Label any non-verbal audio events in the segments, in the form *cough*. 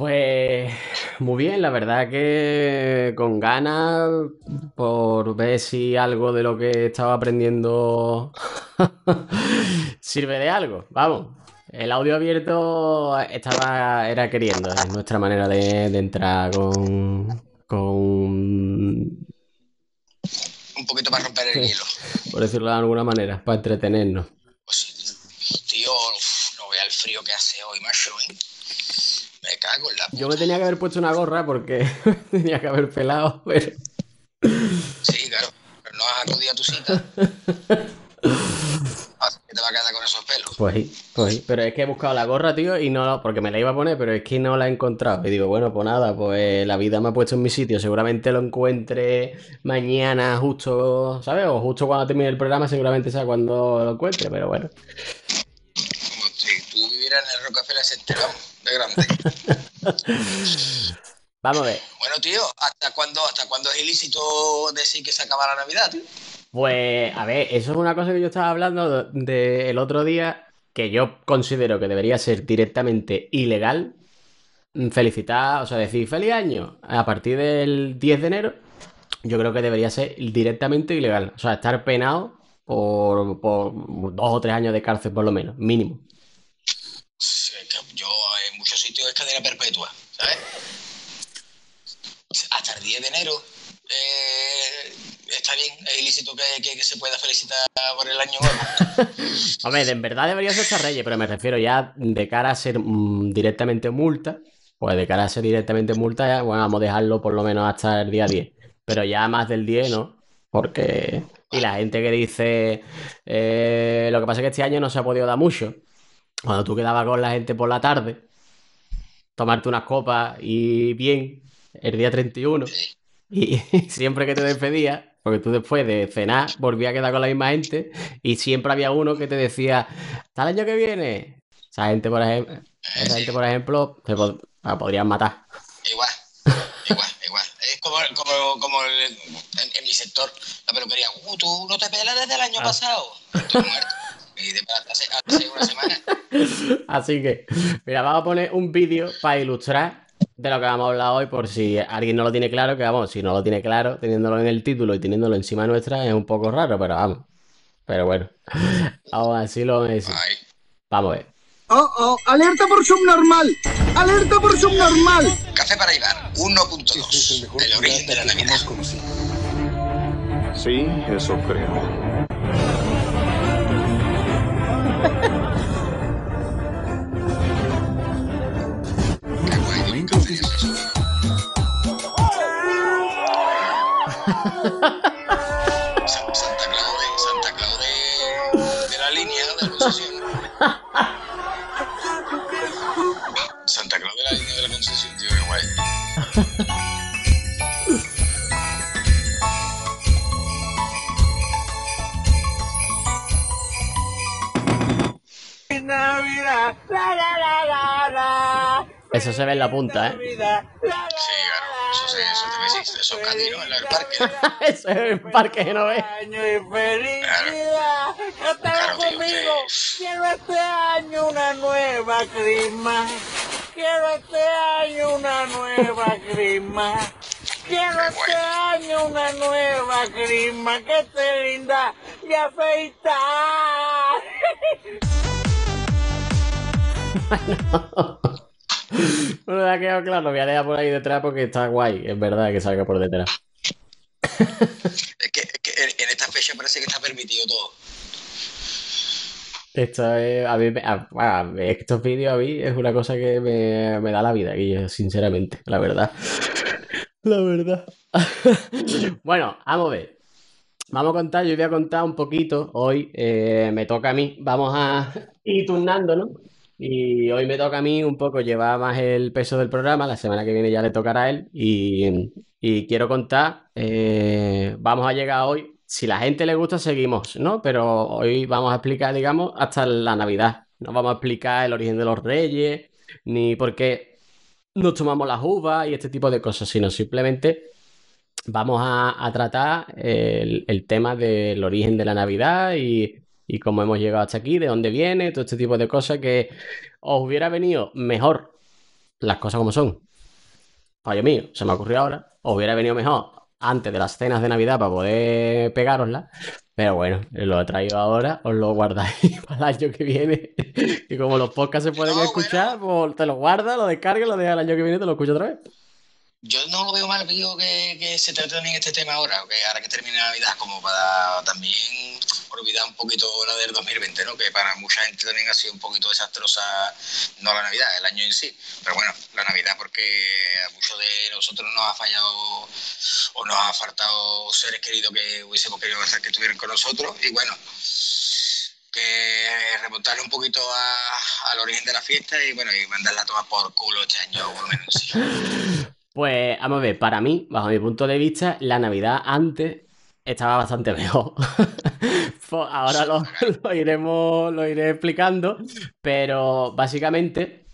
Pues muy bien, la verdad que con ganas por ver si algo de lo que estaba aprendiendo *laughs* sirve de algo. Vamos, el audio abierto estaba era queriendo, es nuestra manera de, entrar con, con un poquito para romper el hielo. Por decirlo de alguna manera, para entretenernos. Pues, tío, no vea el frío que hace hoy, macho, ¿eh? Me cago en la Yo me tenía que haber puesto una gorra porque *laughs* tenía que haber pelado, pero... Sí, claro. Pero no has acudido a tu cita. *laughs* ¿Qué te va a quedar con esos pelos? Pues sí, pues sí. Pero es que he buscado la gorra, tío, y no, porque me la iba a poner, pero es que no la he encontrado. Y digo, bueno, pues nada, pues la vida me ha puesto en mi sitio. Seguramente lo encuentre mañana, justo, ¿sabes? O justo cuando termine el programa, seguramente sea cuando lo encuentre, pero bueno. Como si tú vivieras en el Rockefeller Center, de grande. *laughs* Vamos a ver. Bueno, tío, ¿hasta cuándo, ¿hasta cuándo es ilícito decir que se acaba la Navidad, tío? Pues, a ver, eso es una cosa que yo estaba hablando del otro día, que yo considero que debería ser directamente ilegal. Felicitar, o sea, decir feliz año a partir del 10 de enero, yo creo que debería ser directamente ilegal. O sea, estar penado por, por dos o tres años de cárcel, por lo menos, mínimo. Sitios es cadena perpetua, ¿sabes? Hasta el 10 de enero. Eh, está bien, es ilícito que, se pueda felicitar por el año nuevo. *laughs* Hombre, en verdad debería ser Reyes, pero me refiero ya de cara a ser mm, directamente multa. Pues de cara a ser directamente multa, bueno, vamos a dejarlo por lo menos hasta el día 10. Pero ya más del 10, ¿no? Porque. Y la gente que dice. Eh, lo que pasa es que este año no se ha podido dar mucho. Cuando tú quedabas con la gente por la tarde, tomarte unas copas y bien, el día 31. Y *laughs* siempre que te despedías, porque tú después de cenar volvías a quedar con la misma gente y siempre había uno que te decía, ¿está el año que viene? Esa gente, por ejemplo, esa gente, por ejemplo, te la podrían matar. Igual, igual, igual. Es como, como, como en, mi sector, la peluquería. Uh, tú no te pelas desde el año ah. pasado. Estoy muerto. Y de hace, hace una semana. *laughs* Así que, mira, vamos a poner un vídeo para ilustrar de lo que vamos a hablar hoy, por si alguien no lo tiene claro, que vamos, si no lo tiene claro, teniéndolo en el título y teniéndolo encima nuestra, es un poco raro, pero vamos. Pero bueno, *laughs* aún así lo vamos a decir. Vamos a ver. Oh, oh, alerta por subnormal. Alerta por subnormal. Café para llevar, 1.2. El origen de la Navidad. Sí, eso creo. Santa Claus de, Santa Claus de, la línea de la concesión. Santa Claus de la línea de la concesión, tío, qué guay. Navidad, la la la la. Eso se ve en la punta, ¿eh? Sí, claro. Eso, se, ¿no? En el parque. *laughs* eso es el parque que no ves. año y felicidad. Cántalo conmigo. Quiero este año una nueva Christmas. Quiero este año una nueva Christmas. Quiero este año una nueva Christmas que esté linda y afeitar. *laughs* *laughs* bueno, me ha quedado claro, voy a dejar por ahí detrás porque está guay, es verdad que salga por detrás. es, que, en esta fecha parece que está permitido todo. Esto es, a mí, a, estos vídeos a mí es una cosa que me, da la vida, Guillo, sinceramente, la verdad. *laughs* La verdad. *laughs* bueno, vamos a ver. Vamos a contar, yo voy a contar un poquito. Hoy eh, me toca a mí. Vamos a ir turnando, ¿no? Y hoy me toca a mí un poco llevar más el peso del programa, la semana que viene ya le tocará a él. Y, quiero contar, eh, vamos a llegar hoy, si la gente le gusta seguimos, ¿no? Pero hoy vamos a explicar, digamos, hasta la Navidad. No vamos a explicar el origen de los reyes, ni por qué nos tomamos las uvas y este tipo de cosas, sino simplemente vamos a, a tratar el, el tema del origen de la Navidad y, y cómo hemos llegado hasta aquí, de dónde viene, todo este tipo de cosas que os hubiera venido mejor las cosas como son. Fallo mío, se me ha ocurrido ahora. Os hubiera venido mejor antes de las cenas de Navidad para poder pegároslas. Pero bueno, lo he traído ahora, os lo guardáis *laughs* para el año que viene. Y como los podcasts se pueden No, escuchar, pues te lo guardas, lo descargas, lo dejas el año que viene y te lo escucho otra vez. Yo no lo veo mal, digo, que, que se trate también este tema ahora, que ahora que termine Navidad, como para también olvidar un poquito la del 2020, ¿no? Que para mucha gente también ha sido un poquito desastrosa, no la Navidad, el año en sí, pero bueno, la Navidad porque a muchos de nosotros nos ha fallado o nos ha faltado seres queridos que hubiésemos querido hacer que estuvieran con nosotros y bueno, que remontarle un poquito al origen de la fiesta y bueno, y mandarla a tomar por culo este año, por lo menos. *laughs* Pues vamos a ver, para mí, bajo mi punto de vista, la Navidad antes estaba bastante *laughs* mejor. Pues Ahora *laughs* lo, iremos, lo iré explicando, pero básicamente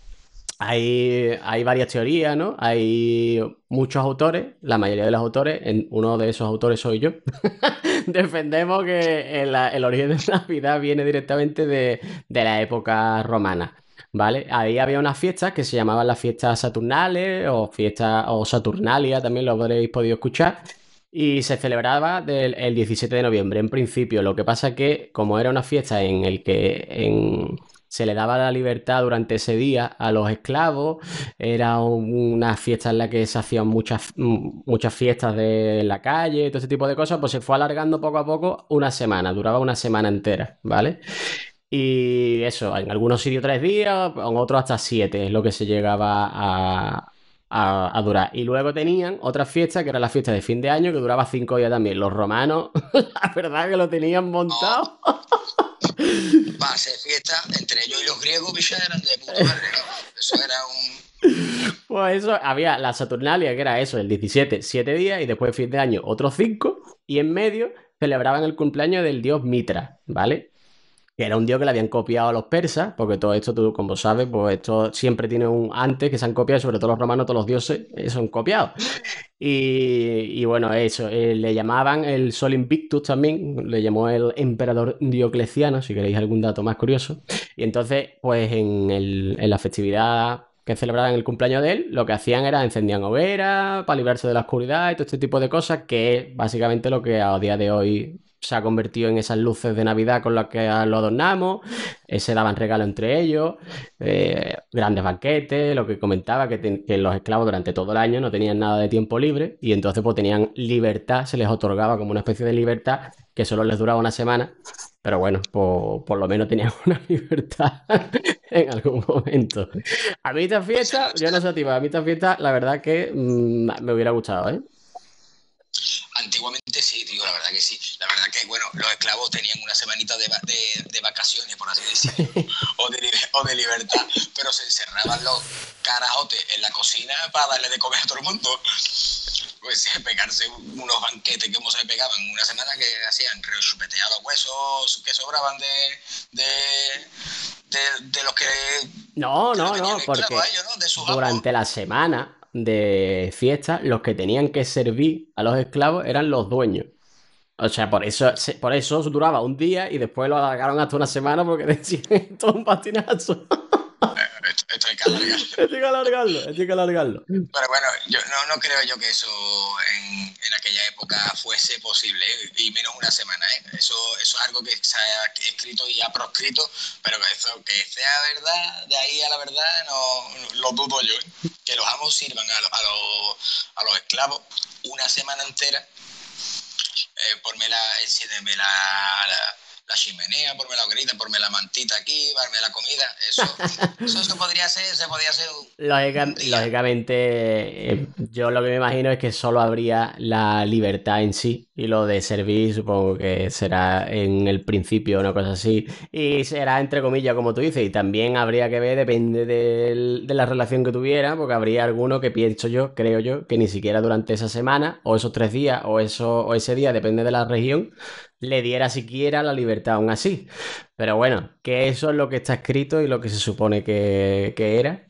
hay, hay varias teorías, ¿no? Hay muchos autores, la mayoría de los autores, uno de esos autores soy yo, *laughs* defendemos que el, el origen de la Navidad viene directamente de, de la época romana. ¿Vale? Ahí había unas fiestas que se llamaban las fiestas saturnales o fiestas o Saturnalia, también lo habréis podido escuchar. Y se celebraba del, el 17 de noviembre, en principio. Lo que pasa que, como era una fiesta en el que en- se le daba la libertad durante ese día a los esclavos, era una fiesta en la que se hacían muchas, muchas fiestas de la calle, todo ese tipo de cosas, pues se fue alargando poco a poco una semana, duraba una semana entera, ¿vale? Y eso, en algunos sitios tres días, en otros hasta siete es lo que se llegaba a, a- a durar. Y luego tenían otra fiesta, que era la fiesta de fin de año, que duraba cinco días también. Los romanos, *laughs* la verdad que lo tenían montado. *laughs* Va a ser fiesta entre ellos y los griegos, bicho, eran de puta madre. Eso era un. Pues eso, había la Saturnalia, que era eso, el 17, siete días, y después fin de año otros cinco, y en medio celebraban el cumpleaños del dios Mitra, ¿vale? Que era un dios que le habían copiado a los persas, porque todo esto, tú como sabes, pues esto siempre tiene un antes que se han copiado, sobre todo los romanos, todos los dioses eh, son copiados. Y, y bueno, eso, eh, le llamaban el Sol Invictus también, le llamó el emperador Diocleciano, si queréis algún dato más curioso. Y entonces, pues en, en la festividad que celebraban el cumpleaños de él, lo que hacían era encendían hogueras para librarse de la oscuridad y todo este tipo de cosas, que es básicamente lo que a día de hoy se ha convertido en esas luces de Navidad con las que lo adornamos, eh, se daban regalos entre ellos, eh, grandes banquetes, lo que comentaba, que, los esclavos durante todo el año no tenían nada de tiempo libre y entonces pues tenían libertad, se les otorgaba como una especie de libertad que solo les duraba una semana, pero bueno, por, por lo menos tenían *laughs* una libertad en algún momento. A mí esta fiesta, yo no sé a ti, a mí esta fiesta, la verdad que mm, me hubiera gustado, ¿eh? Antiguamente sí, digo, la verdad que sí. La verdad que, bueno, los esclavos tenían una semanita de, va- de, de vacaciones, por así decirlo, *laughs* o de, o de libertad, pero se encerraban los carajotes en la cocina para darle de comer a todo el mundo. Pues *laughs* pegarse unos banquetes que se pegaban una semana que hacían rechupetear los huesos que sobraban de, de, los que No, no, no, porque durante la semana de fiesta, los que tenían que servir a los esclavos eran los dueños. O sea, por eso, por eso duraba un día y después lo alargaron hasta una semana porque *laughs* decían todo un patinazo. Que alargar. Esto *laughs* hay que alargarlo, hay que alargarlo. Pero bueno, yo no, no creo yo que eso en, en aquella época fuese posible, y menos una semana. ¿eh? Eso, eso es algo que se ha escrito y ha proscrito, pero que, eso, que sea verdad, de ahí a la verdad, no, lo dudo yo. ¿eh? Que los amos sirvan a, los- a, los, a los esclavos una semana entera, eh, ponme la, la, la, la chimenea, ponme la hoguerita, ponme la mantita aquí, darme la comida, eso, *laughs* eso se podría hacer, se podría hacer un- Lógica- un día. lógicamente, eh, yo lo que me imagino es que solo habría la libertad en sí y lo de servir supongo que será en el principio una cosa así y será entre comillas como tú dices y también habría que ver, depende del- de la relación que tuviera, porque habría alguno que pienso yo, creo yo, que ni siquiera durante esa semana o esos tres días o, eso, o ese día, depende de la región, le diera siquiera la libertad aún así. Pero bueno, que eso es lo que está escrito y lo que se supone que, que era.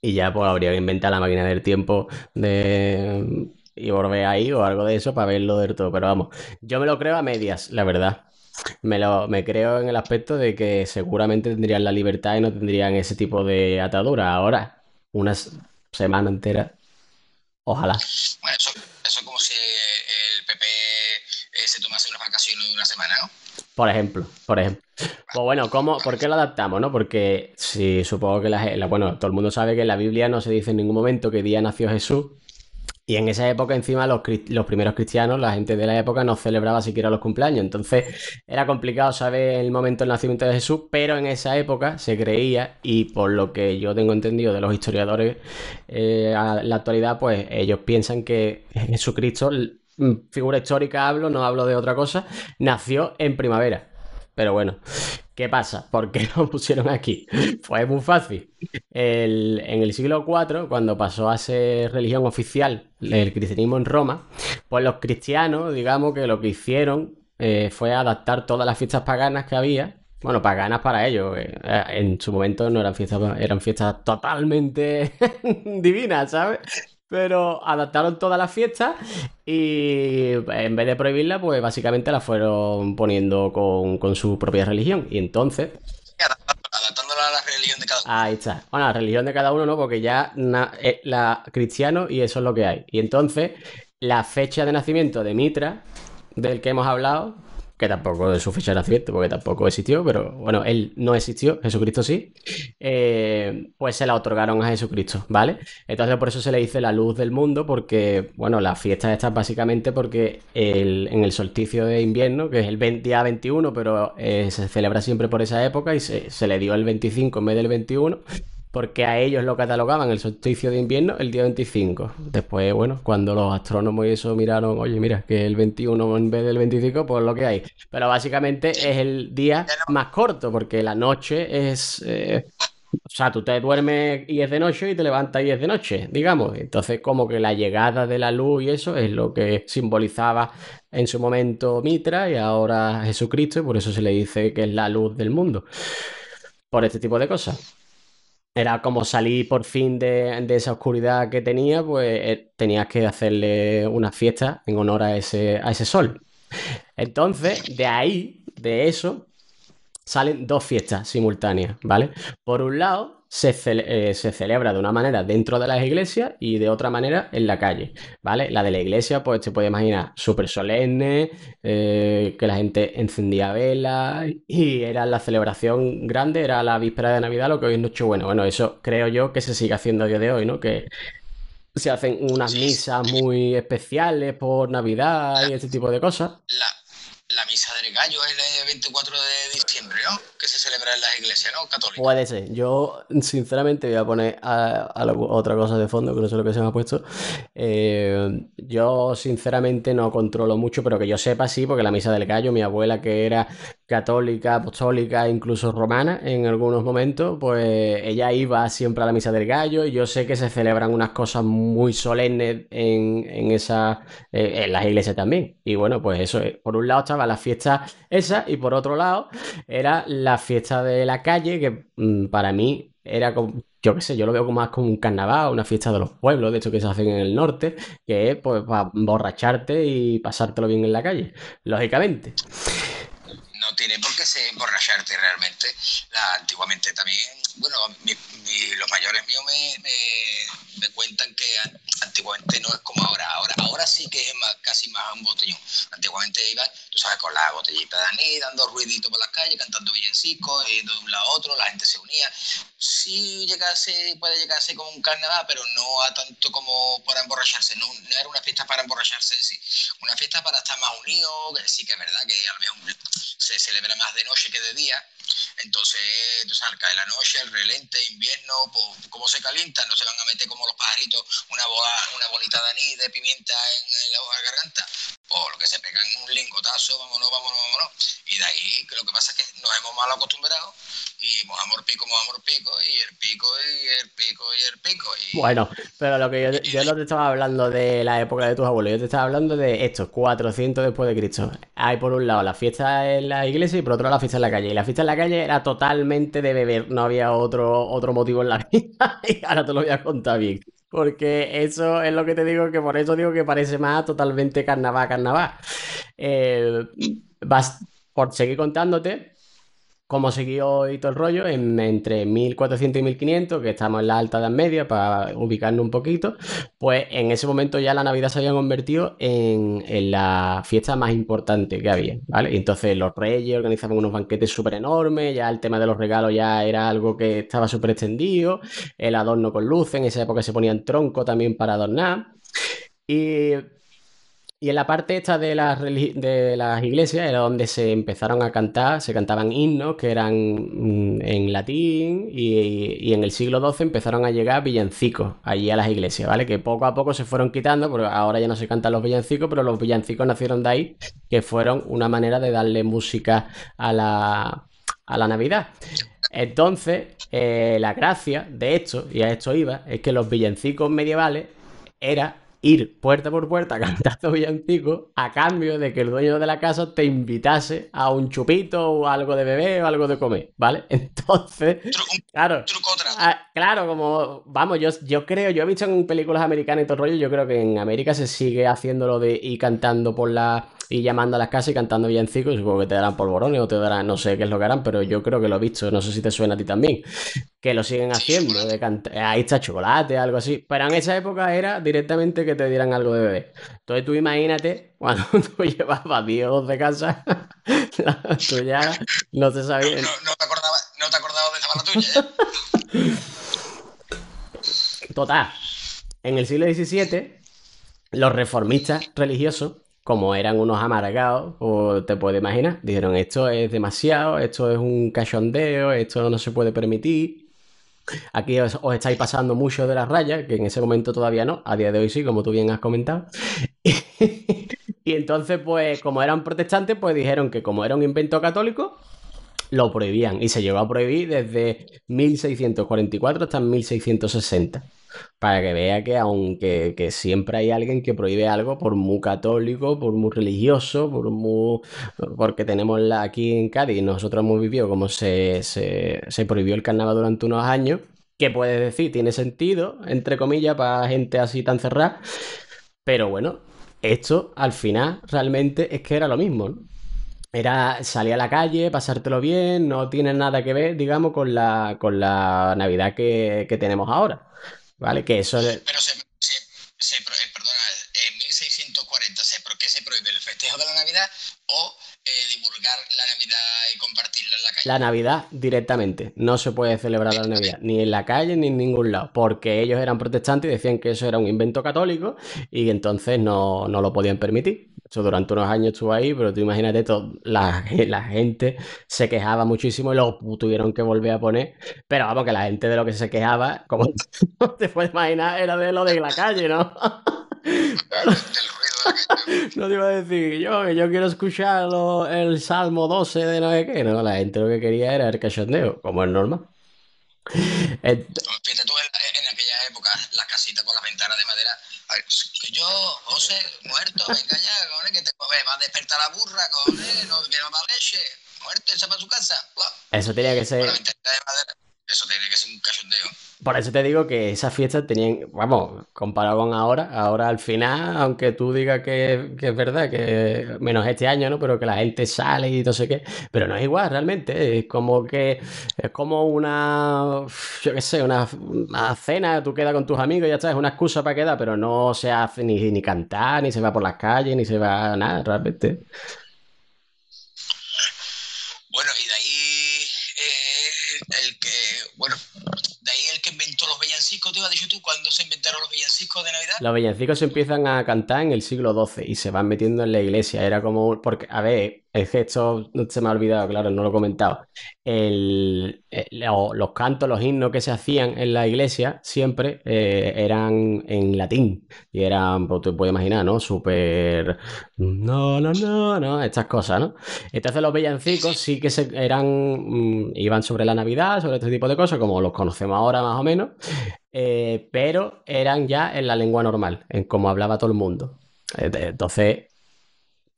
Y ya pues habría que inventar la máquina del tiempo de y volver ahí o algo de eso para verlo del todo. Pero vamos, yo me lo creo a medias, la verdad. Me, lo, me creo en el aspecto de que seguramente tendrían la libertad y no tendrían ese tipo de atadura. Ahora, una semana entera, ojalá. Eso, eso es como si el PP eh, se vacaciones de una semana, ¿no? Por ejemplo, por ejemplo. Pues bueno, ¿cómo, ¿por qué lo adaptamos, no? Porque si supongo que la, la- bueno, todo el mundo sabe que en la Biblia no se dice en ningún momento qué día nació Jesús. Y en esa época, encima, los, primeros cristianos, la gente de la época, no celebraba siquiera los cumpleaños. Entonces, era complicado saber el momento del nacimiento de Jesús, pero en esa época se creía, y por lo que yo tengo entendido de los historiadores eh, a la actualidad, pues ellos piensan que Jesucristo, figura histórica hablo, no hablo de otra cosa, nació en primavera. Pero bueno, ¿qué pasa? ¿Por qué *laughs* lo pusieron aquí? Pues muy fácil. El- en el siglo IV, cuando pasó a ser religión oficial el cristianismo en Roma, pues los cristianos, digamos que lo que hicieron eh, fue adaptar todas las fiestas paganas que había. Bueno, paganas para ellos. eh, eh, en su momento no eran fiestas, eran fiestas totalmente *laughs* divinas, ¿sabes? Pero adaptaron todas las fiestas y en vez de prohibirlas, pues básicamente las fueron poniendo con, con su propia religión. Y entonces, Adaptándola a la religión de cada uno. Ahí está. Bueno, la religión de cada uno no, porque ya na- es la cristiano y eso es lo que hay. Y entonces, la fecha de nacimiento de Mitra, del que hemos hablado, que tampoco su fecha de nacimiento, porque tampoco existió, pero bueno, él no existió, Jesucristo sí, eh, pues se la otorgaron a Jesucristo, ¿vale? Entonces por eso se le dice la luz del mundo, porque, bueno, la fiesta está básicamente porque el- en el solsticio de invierno, que es el 20 día 21, pero eh, se celebra siempre por esa época y se, se le dio el 25 en vez del 21, porque a ellos lo catalogaban el solsticio de invierno el día 25. Después, bueno, cuando los astrónomos y eso miraron, oye, mira, que el 21 en vez del 25, pues lo que hay. Pero básicamente es el día más corto, porque la noche es... eh, o sea, tú te duermes y es de noche y te levantas y es de noche, digamos. Entonces, como que la llegada de la luz y eso es lo que simbolizaba en su momento Mitra y ahora Jesucristo, y por eso se le dice que es la luz del mundo. Por este tipo de cosas. Era como salir por fin de, de esa oscuridad que tenía, pues eh, tenías que hacerle una fiesta en honor a ese, a ese sol. Entonces, de ahí, de eso, salen dos fiestas simultáneas, ¿vale? Por un lado, se, eh, se celebra de una manera dentro de las iglesias y de otra manera en la calle, ¿vale? La de la iglesia, pues te puedes imaginar súper solemne, eh, que la gente encendía velas y era la celebración grande, era la víspera de Navidad, lo que hoy es Nochebuena. Bueno, eso creo yo que se sigue haciendo a día de hoy, ¿no? Que se hacen unas misas muy especiales por Navidad y este tipo de cosas. La, la misa del gallo es el 24 de diciembre, ¿no? Que se celebra en las iglesias, ¿no? Católicas. Puede ser. Yo, sinceramente, voy a poner otra cosa de fondo, que no sé lo que se me ha puesto. Eh, yo, sinceramente, no controlo mucho, pero que yo sepa, sí, porque la misa del gallo, mi abuela, que era católica, apostólica, incluso romana en algunos momentos, pues ella iba siempre a la misa del gallo y yo sé que se celebran unas cosas muy solemnes en, eh, las iglesias también. Y bueno, pues eso, por un lado estaba la fiesta esa y por otro lado era la fiesta de la calle que mm, para mí era como, yo qué sé, yo lo veo más como un carnaval, una fiesta de los pueblos, de hecho que se hacen en el norte, que es pues para emborracharte y pasártelo bien en la calle, lógicamente. no tiene por qué ser emborracharte realmente. La, antiguamente también, bueno, mi- mi- los mayores míos me, me- me cuentan que an- antiguamente no es como ahora. Ahora, ahora sí que es más, casi más un botellón. Antiguamente iban, tú sabes, con la botellita de anís, dando ruidito por las calles, cantando villancicos, y de un lado a otro, la gente se unía. Sí llegase, puede llegarse como un carnaval, pero no a tanto como para emborracharse. No, no era una fiesta para emborracharse en sí. Una fiesta para estar más unidos, que sí que es verdad que a lo mejor se celebra más de noche que de día. Entonces, tú sabes, cae la noche, el relente, invierno, pues como se calienta, no se van a meter como los pajaritos una bola, una bolita de anís, de pimienta en, en la garganta. O lo que se pegan un lingotazo, vámonos, vámonos, vámonos. Y de ahí lo que pasa es que nos hemos mal acostumbrado y mojamos pico, mojamos pico, y el pico, y el pico, y el pico. Y Bueno, pero lo que yo, yo no te estaba hablando de la época de tus abuelos, yo te estaba hablando de estos 400 después de Cristo. Hay por un lado la fiesta en la iglesia y por otro lado la fiesta en la calle. Y la fiesta en la calle era totalmente de beber, no había otro, otro motivo en la *laughs* vida. Y ahora te lo voy a contar bien. Porque eso es lo que te digo, que por eso digo que parece más totalmente carnaval, carnaval. Eh, vas, por seguir contándote, cómo siguió y todo el rollo, en, entre 1400 y 1500, que estamos en la alta edad media, para ubicarnos un poquito, pues en ese momento ya la Navidad se había convertido en, la fiesta más importante que había, ¿vale? Y entonces los reyes organizaban unos banquetes súper enormes, ya el tema de los regalos ya era algo que estaba súper extendido, el adorno con luces, en esa época se ponían troncos también para adornar. Y y en la parte esta de las, de las iglesias era donde se empezaron a cantar, se cantaban himnos que eran mm, en latín y, y en el siglo XII empezaron a llegar villancicos allí a las iglesias, ¿vale? Que poco a poco se fueron quitando, porque ahora ya no se cantan los villancicos, pero los villancicos nacieron de ahí, que fueron una manera de darle música a la, a la Navidad. Entonces, eh, la gracia de esto, y a esto iba, es que los villancicos medievales era ir puerta por puerta *laughs* cantando villancicos a cambio de que el dueño de la casa te invitase a un chupito o algo de beber o algo de comer, ¿vale? *laughs* Entonces, claro. Ah, claro, como, vamos, yo, yo creo, yo he visto en películas americanas y todo el rollo, yo creo que en América se sigue haciendo lo de ir cantando por la, y llamando a las casas y cantando villancicos, y supongo que te darán polvorones o te darán, no sé qué es lo que harán, pero yo creo que lo he visto, no sé si te suena a ti también, que lo siguen haciendo, de ahí está chocolate, algo así, pero en esa época era directamente que te dieran algo de beber. Entonces tú imagínate, cuando *laughs* tú llevabas 10 o 12 casas, tú ya no te sabías, no, no te acordaba, no te acordabas de esa mala tuya, ¿eh? Total, en el siglo XVII, los reformistas religiosos, como eran unos amargados, o te puedes imaginar, dijeron esto es demasiado, esto es un cachondeo, esto no se puede permitir. Aquí os, estáis pasando mucho de las rayas, que en ese momento todavía no, a día de hoy sí, como tú bien has comentado. *laughs* y entonces, pues, como eran protestantes, pues dijeron que como era un invento católico, lo prohibían. Y se llegó a prohibir desde 1644 hasta 1660. Para que vea que aunque que siempre hay alguien que prohíbe algo por muy católico, por muy religioso, por muy... porque tenemos la, aquí en Cádiz, nosotros hemos vivido como se, se, se prohibió el carnaval durante unos años, que puedes decir, tiene sentido, entre comillas, para gente así tan cerrada, pero bueno, esto al final realmente es que era lo mismo. Era salir a la calle, pasártelo bien, no tiene nada que ver, digamos, con la, con la Navidad que, que tenemos ahora. ¿Vale? Que eso es- Pero se, se, se eh, perdona, en 1640, se, pro- ¿qué se prohíbe? ¿El festejo de la Navidad o eh, divulgar la Navidad y compartirla en la calle? la Navidad directamente. No se puede celebrar la Navidad, ni en la calle ni en ningún lado, porque ellos eran protestantes y decían que eso era un invento católico y entonces no, no lo podían permitir. Eso durante unos años estuvo ahí, pero tú imagínate, todo, la, la gente se quejaba muchísimo y lo tuvieron que volver a poner. Pero vamos, que la gente de lo que se quejaba, como *laughs* te puedes imaginar, era de lo de la calle, ¿no? La. *laughs* No te iba a decir yo que yo quiero escuchar lo- el Salmo 12 de no sé qué. No, la gente lo que quería era el cachondeo, como es normal. Eh, Fíjate tú, en, en aquella época, las casitas con las ventanas de madera. Yo, José, muerto, venga ya, cojones, que te ve, va a despertar la burra, cojones, no, que no va leche, muerto, se va a su casa. Eso tenía que ser. madera, eso tiene que ser un cachondeo. Por eso te digo que esas fiestas tenían, vamos, comparado con ahora, ahora al final, aunque tú digas que, que es verdad, que menos este año, ¿no? Pero que la gente sale y no sé qué, pero no es igual realmente, es como que es como una, yo qué sé, una, una cena, tú quedas con tus amigos, ya está, es una excusa para quedar, pero no se hace ni, ni cantar, ni se va por las calles, ni se va nada, realmente. Bueno, y de ahí eh, el que, bueno, de ahí el que inventó los villancicos, te iba dicho tú, ¿cuándo se inventaron los villancicos de Navidad? Los villancicos se empiezan a cantar en el siglo XII y se van metiendo en la iglesia. Era como. Porque, a ver, es que esto se me ha olvidado, claro, no lo he comentado. El- eh, lo- los cantos, los himnos que se hacían en la iglesia siempre eh, eran en latín. Y eran, pues te puedes imaginar, ¿no? Súper. No, no, no, no, estas cosas, ¿no? Entonces los villancicos sí que se, eran. mm, iban sobre la Navidad, sobre este tipo de cosas, como los conocemos ahora más o menos. Eh, pero eran ya en la lengua normal, en como hablaba todo el mundo. Entonces,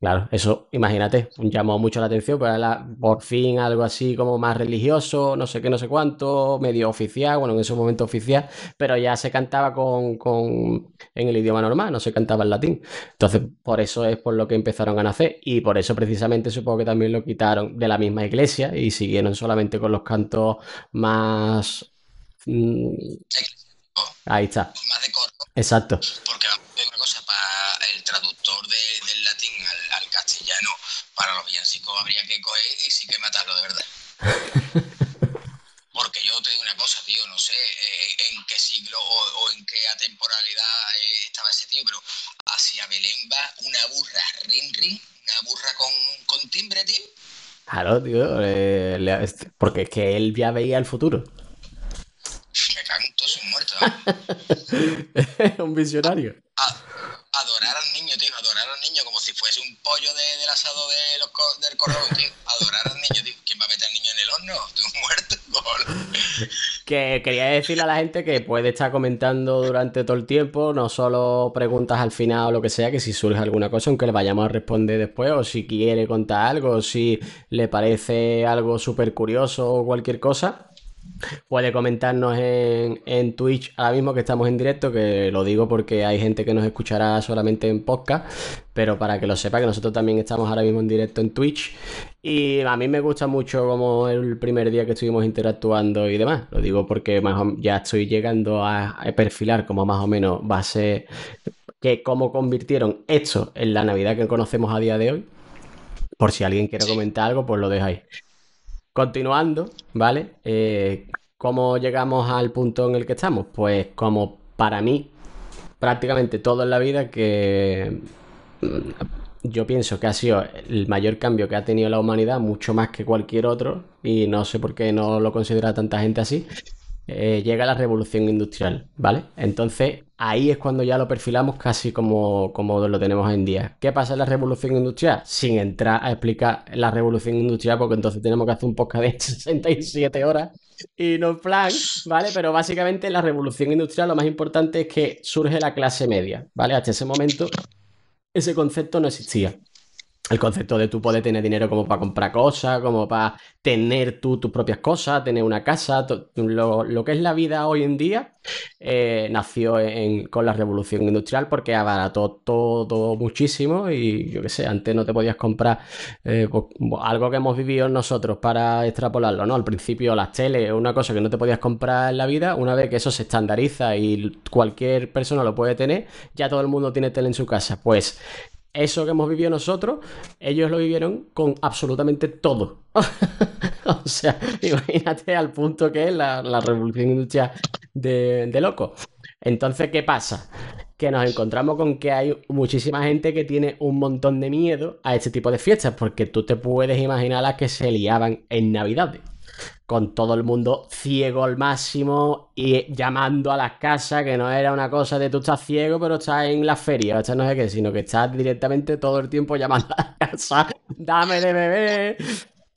Claro, eso, imagínate, llamó mucho la atención, pero era por fin algo así como más religioso, no sé qué, no sé cuánto, medio oficial, bueno, en ese momento oficial, pero ya se cantaba con, con, en el idioma normal, no se cantaba en latín. Entonces, por eso es por lo que empezaron a nacer y por eso precisamente supongo que también lo quitaron de la misma iglesia y siguieron solamente con los cantos más... mm, ahí está, Más de coro, exacto. porque una cosa, para el traductor de- castellano, para los villancicos habría que coger y sí que matarlo de verdad. *laughs* Porque yo te digo una cosa, tío, no sé eh, en qué siglo o, o en qué atemporalidad eh, estaba ese tío, pero hacia Belén va una burra rin rin, una burra con, con timbre, tío. Claro, tío, eh, le- porque es que él ya veía el futuro. Me todos sus muertos. *laughs* ¿no? Un visionario. A- adorar al niño, tío, adorar niño como si fuese un pollo de- del asado de los co- del correo, *laughs* tío. Adorar al niño, tío. ¿Quién va a meter al niño en el horno? Tú *laughs* muerto. Que quería decirle a la gente que puede estar comentando durante todo el tiempo, no solo preguntas al final o lo que sea, que si surge alguna cosa, aunque le vayamos a responder después, o si quiere contar algo, o si le parece algo súper curioso o cualquier cosa, puede comentarnos en, en Twitch ahora mismo que estamos en directo, que lo digo porque hay gente que nos escuchará solamente en podcast, pero para que lo sepa que nosotros también estamos ahora mismo en directo en Twitch y a mí me gusta mucho como el primer día que estuvimos interactuando y demás, lo digo porque más o- ya estoy llegando a, a perfilar como más o menos va a ser que cómo convirtieron esto en la Navidad que conocemos a día de hoy. Por si alguien quiere comentar algo, pues lo dejáis. Continuando, ¿vale? Eh, ¿Cómo llegamos al punto en el que estamos? Pues como para mí, prácticamente todo en la vida que mm, yo pienso que ha sido el mayor cambio que ha tenido la humanidad, mucho más que cualquier otro, y no sé por qué no lo considera tanta gente así, eh, llega la revolución industrial, ¿vale? Entonces ahí es cuando ya lo perfilamos casi como, como lo tenemos hoy en día. ¿Qué pasa en la revolución industrial? Sin entrar a explicar la revolución industrial, porque entonces tenemos que hacer un podcast de *laughs* 67 horas y no plan, ¿vale? Pero básicamente la revolución industrial lo más importante es que surge la clase media, ¿vale? Hasta ese momento ese concepto no existía. El concepto de tú poder tener dinero como para comprar cosas, como para tener tú tus propias cosas, tener una casa, lo, lo que es la vida hoy en día, eh, nació con la revolución industrial porque abarató todo muchísimo y yo qué sé, antes no te podías comprar eh, pues, algo que hemos vivido nosotros para extrapolarlo, ¿no? Al principio las teles, una cosa que no te podías comprar en la vida, una vez que eso se estandariza y cualquier persona lo puede tener, ya todo el mundo tiene tele en su casa. Pues eso que hemos vivido nosotros, ellos lo vivieron con absolutamente todo. *laughs* o sea, *laughs* imagínate al punto que es la, la revolución industrial de, de loco. Entonces, ¿qué pasa? Que nos encontramos con que hay muchísima gente que tiene un montón de miedo a este tipo de fiestas, porque tú te puedes imaginar las que se liaban en Navidades con todo el mundo ciego al máximo y llamando a las casas, que no era una cosa de tú estás ciego, pero estás en la feria, o estás no sé qué, sino que estás directamente todo el tiempo llamando a la casa, dame de beber.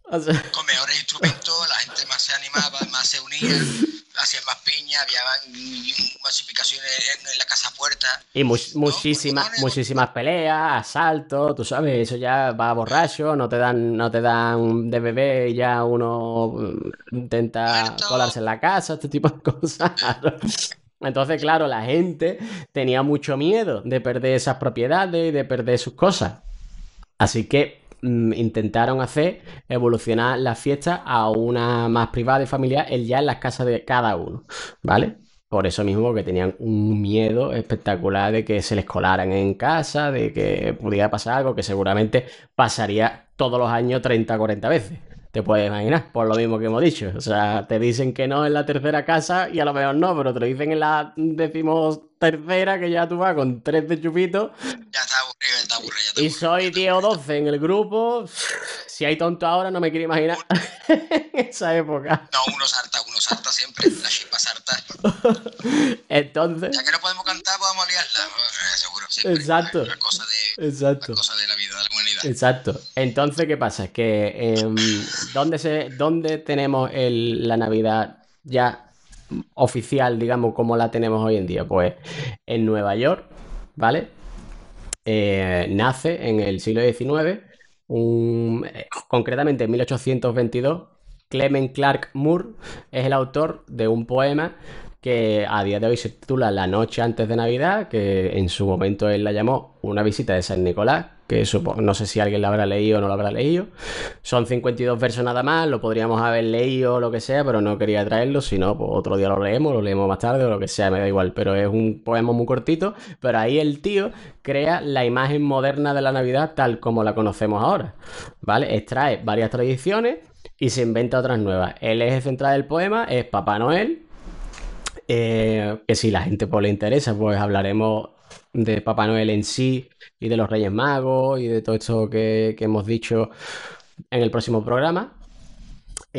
O sea, Con mejores instrumentos, la gente más se animaba, más se unía, hacían más piña, había masificaciones en, en la casa puerta. y mu- No, muchísimas, muchísimas peleas, asaltos, tú sabes, eso ya va borracho, no te dan, no te dan de beber y ya uno mm, intenta Muerto. colarse en la casa, este tipo de cosas. *laughs* Entonces, claro, la gente tenía mucho miedo de perder esas propiedades y de perder sus cosas. Así que intentaron hacer evolucionar la fiesta a una más privada y familiar, el ya en las casas de cada uno, ¿vale? Por eso mismo que tenían un miedo espectacular de que se les colaran en casa, de que pudiera pasar algo que seguramente pasaría todos los años 30 40 veces. Te puedes imaginar, por lo mismo que hemos dicho. O sea, te dicen que no en la tercera casa y a lo mejor no, pero te lo dicen en la decimos tercera que ya tú vas con tres de chupito Ya está aburrido, está aburrido, y soy 10 o 12 en el grupo. Si hay tonto ahora, no me quiero imaginar *laughs* en esa época. No, uno salta, uno salta siempre, la chispa salta. Entonces, Ya que no podemos cantar, podemos liarla. Eh, seguro, siempre. Exacto. La cosa de, la exacto. cosa de la vida, de la humanidad. Exacto. Entonces, ¿qué pasa? Que em, ¿dónde, se, ¿dónde tenemos el- la Navidad ya oficial, digamos, como la tenemos hoy en día? Pues en Nueva York, ¿vale? Eh, nace en el siglo XIX, un- eh, concretamente en 1822. Clement Clark Moore es el autor de un poema que a día de hoy se titula La noche antes de Navidad, que en su momento él la llamó Una visita de San Nicolás, que supo- no sé si alguien la habrá leído o no la habrá leído. Son 52 versos nada más, lo podríamos haber leído o lo que sea, pero no quería traerlo, si no, pues otro día lo leemos, lo leemos más tarde o lo que sea, me da igual, pero es un poema muy cortito, pero ahí el tío crea la imagen moderna de la Navidad tal como la conocemos ahora, ¿vale? Extrae varias tradiciones y se inventa otras nuevas. El eje central del poema es Papá Noel, eh, que si la gente pues, le interesa, pues hablaremos de Papá Noel en sí y de los Reyes Magos y de todo esto que, que hemos dicho en el próximo programa.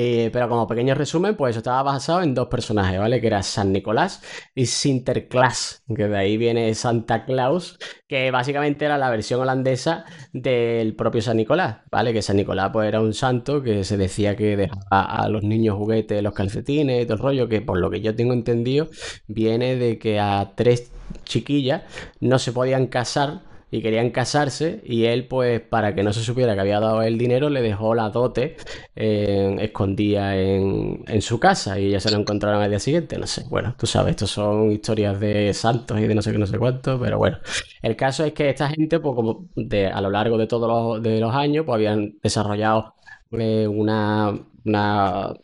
Eh, pero como pequeño resumen, pues estaba basado en dos personajes, ¿vale? Que era San Nicolás y Sinterklaas, que de ahí viene Santa Claus, que básicamente era la versión holandesa del propio San Nicolás, ¿vale? Que San Nicolás pues era un santo que se decía que dejaba a los niños juguetes, los calcetines y todo el rollo, que por lo que yo tengo entendido viene de que a tres chiquillas no se podían casar y querían casarse y él pues para que no se supiera que había dado el dinero le dejó la dote eh, escondida en, en su casa y ya se lo encontraron al día siguiente, no sé, bueno, tú sabes, estos son historias de santos y de no sé qué, no sé cuánto, pero bueno, el caso es que esta gente pues como a lo largo de todos los, de los años pues habían desarrollado eh, una, una